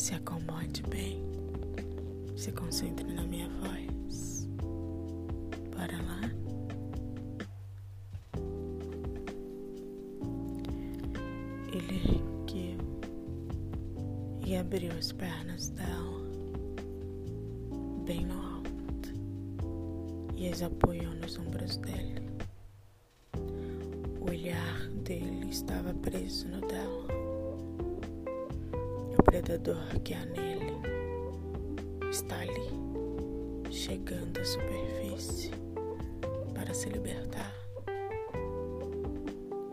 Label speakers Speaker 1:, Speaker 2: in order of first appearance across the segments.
Speaker 1: Se acomode bem. Se concentre na minha voz. Para lá. Ele ergueu e abriu as pernas dela bem no alto e as apoiou nos ombros dele. O olhar dele estava preso no dela. Predador que há nele está ali, chegando à superfície para se libertar.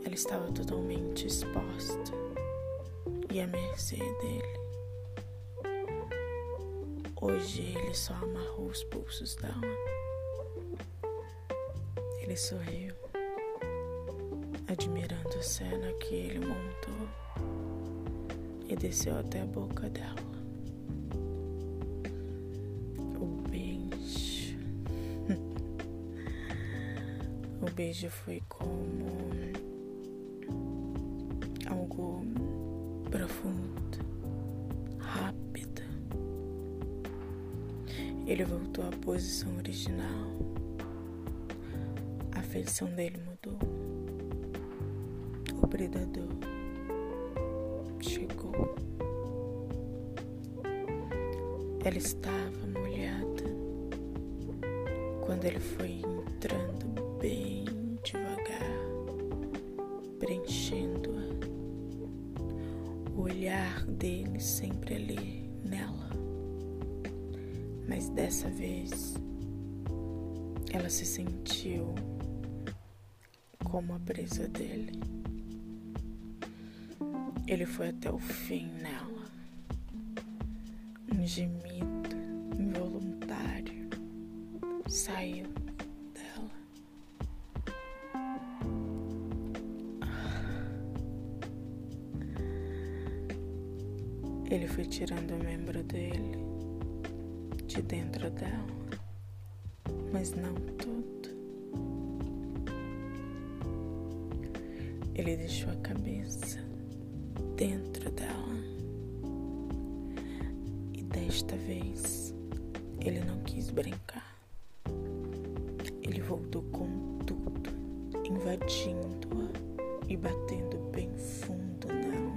Speaker 1: Ela estava totalmente exposta e à mercê dele. Hoje ele só amarrou os pulsos dela. Ele sorriu, admirando a cena que ele montou desceu até a boca dela. O beijo. o beijo foi como algo profundo, rápido. Ele voltou à posição original. A feição dele mudou. O predador chegou. Ela estava molhada quando ele foi entrando bem devagar, preenchendo-a. O olhar dele sempre ali nela. Mas dessa vez ela se sentiu como a presa dele. Ele foi até o fim nela. Um gemido involuntário saiu dela. Ele foi tirando o membro dele de dentro dela, mas não tudo. Ele deixou a cabeça dentro dela. E desta vez ele não quis brincar. Ele voltou com tudo, invadindo-a e batendo bem fundo nela.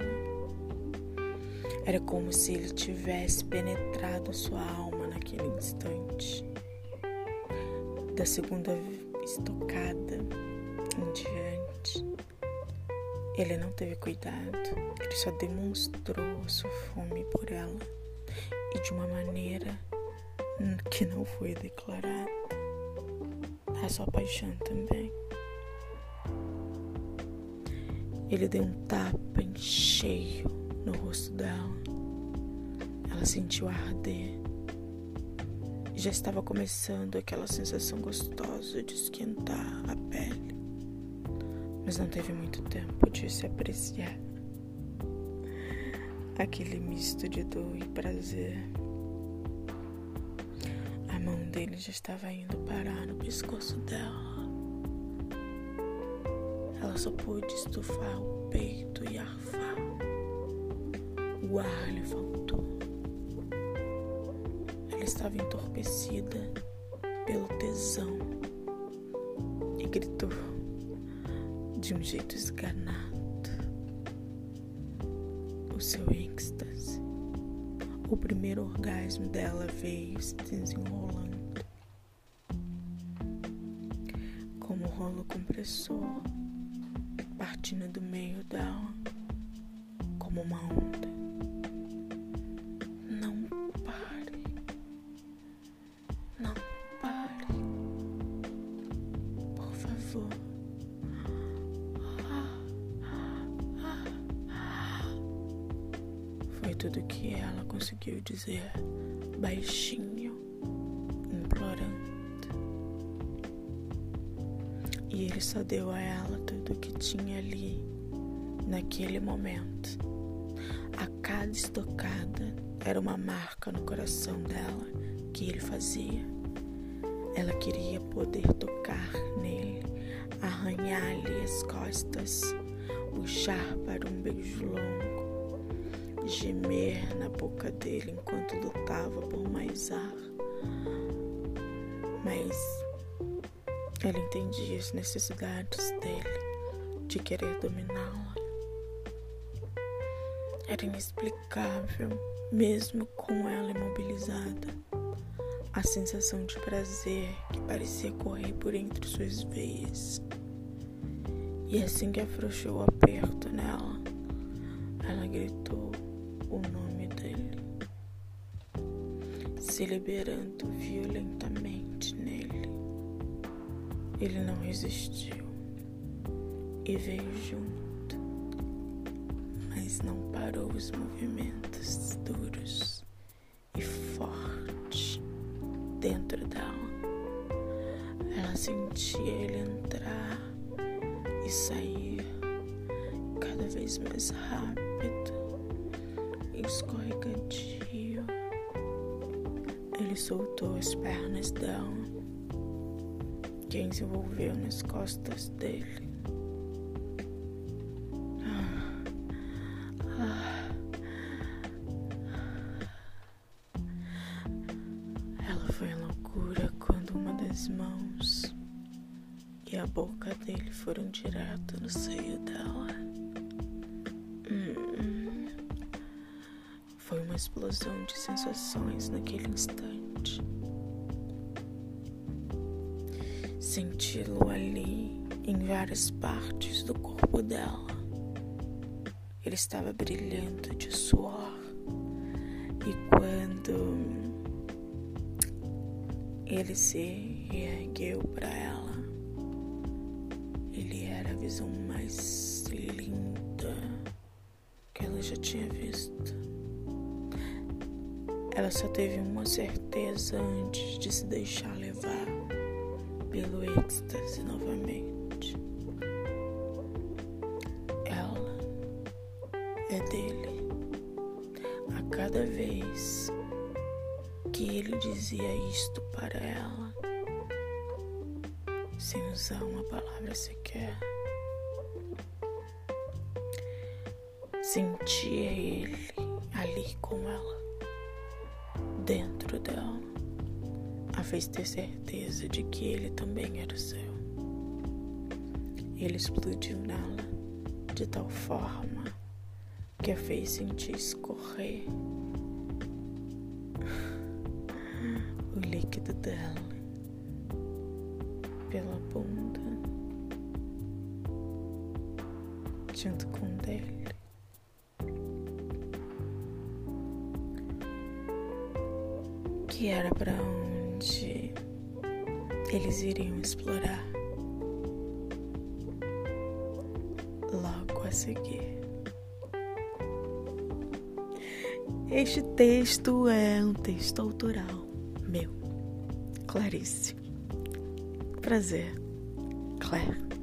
Speaker 1: Era como se ele tivesse penetrado sua alma naquele instante. Da segunda estocada em diante, ele não teve cuidado, ele só demonstrou sua fome por ela e de uma maneira que não foi declarada. A sua paixão também. Ele deu um tapa em cheio no rosto dela. Ela sentiu arder. Já estava começando aquela sensação gostosa de esquentar a pele mas não teve muito tempo de se apreciar aquele misto de dor e prazer. A mão dele já estava indo parar no pescoço dela. Ela só pôde estufar o peito e arfar. O ar lhe faltou. Ela estava entorpecida pelo tesão e gritou de um jeito esganado. O seu êxtase. O primeiro orgasmo dela veio se desenrolando como rolo compressor, partindo do meio dela como uma onda. Não pare. Não pare. Por favor. Tudo que ela conseguiu dizer, baixinho, implorando. E ele só deu a ela tudo que tinha ali, naquele momento. A cada estocada era uma marca no coração dela que ele fazia. Ela queria poder tocar nele, arranhar-lhe as costas, puxar para um beijo longo gemer na boca dele enquanto lutava por mais ar. Mas ela entendia as necessidades dele de querer dominá-la. Era inexplicável, mesmo com ela imobilizada, a sensação de prazer que parecia correr por entre suas veias. E assim que afrouxou o aperto nela, ela gritou o nome dele, se liberando violentamente nele. Ele não resistiu e veio junto, mas não parou os movimentos duros e fortes dentro dela. Ela sentia ele entrar e sair cada vez mais rápido escorregadio. Ele soltou as pernas dela, quem se envolveu nas costas dele. Ela foi loucura quando uma das mãos e a boca dele foram direto no seio dela. Explosão de sensações naquele instante. Senti-lo ali em várias partes do corpo dela. Ele estava brilhando de suor. E quando ele se reergueu para ela, ele era a visão mais linda que ela já tinha visto. Ela só teve uma certeza antes de se deixar levar pelo êxtase novamente. Ela é dele. A cada vez que ele dizia isto para ela, sem usar uma palavra sequer, sentia ele ali com ela, dentro dela, a fez ter certeza de que ele também era seu. Ele explodiu nela de tal forma que a fez sentir escorrer o líquido dela pela bunda junto com dele. Que era para onde eles iriam explorar logo a seguir. Este texto é um texto autoral meu, Clarice. Prazer, Claire.